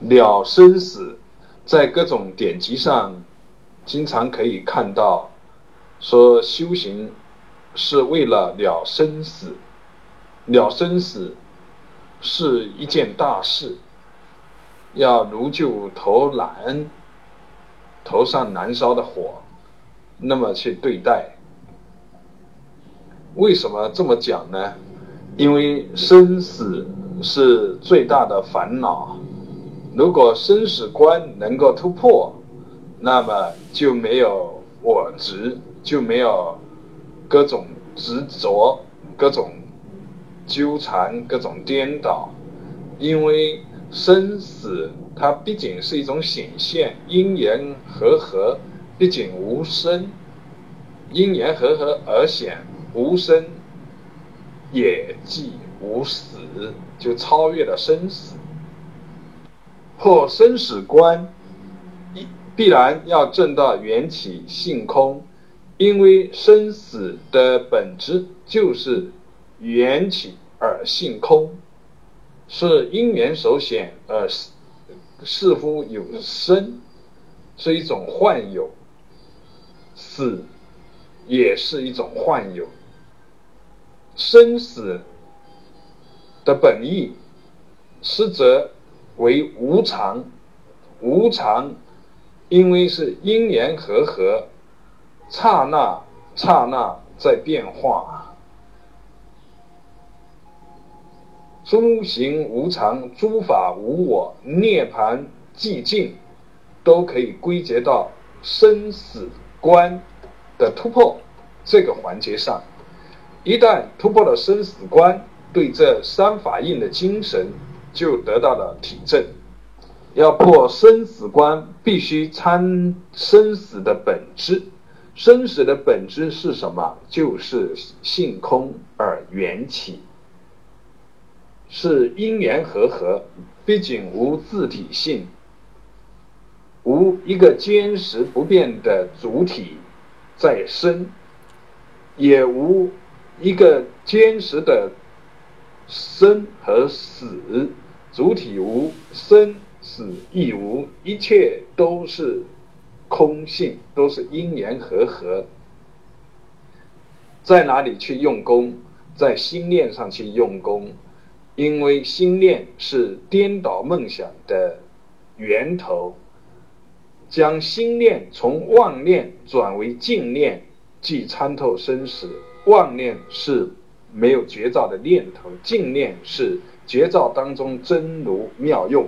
了生死，在各种典籍上经常可以看到，说修行是为了了生死，了生死是一件大事，要如救头燃，头上燃烧的火，那么去对待。为什么这么讲呢？因为生死是最大的烦恼。如果生死观能够突破，那么就没有我执，就没有各种执着、各种纠缠、各种颠倒。因为生死它毕竟是一种显现，因缘和合，毕竟无生，因缘和合而显无生，也即无死，就超越了生死。破生死关，一必然要证到缘起性空，因为生死的本质就是缘起而性空，是因缘所显而似乎有生，是一种幻有；死也是一种幻有。生死的本意，实则。为无常，无常，因为是因缘和合，刹那刹那在变化。诸行无常，诸法无我，涅盘寂静，都可以归结到生死观的突破这个环节上。一旦突破了生死观，对这三法印的精神。就得到了体证。要破生死关，必须参生死的本质。生死的本质是什么？就是性空而缘起，是因缘和合。毕竟无自体性，无一个坚实不变的主体在生，也无一个坚实的。生和死，主体无，生死亦无，一切都是空性，都是因缘和合。在哪里去用功？在心念上去用功，因为心念是颠倒梦想的源头。将心念从妄念转为净念，即参透生死。妄念是。没有绝照的念头，净念是绝招当中真如妙用。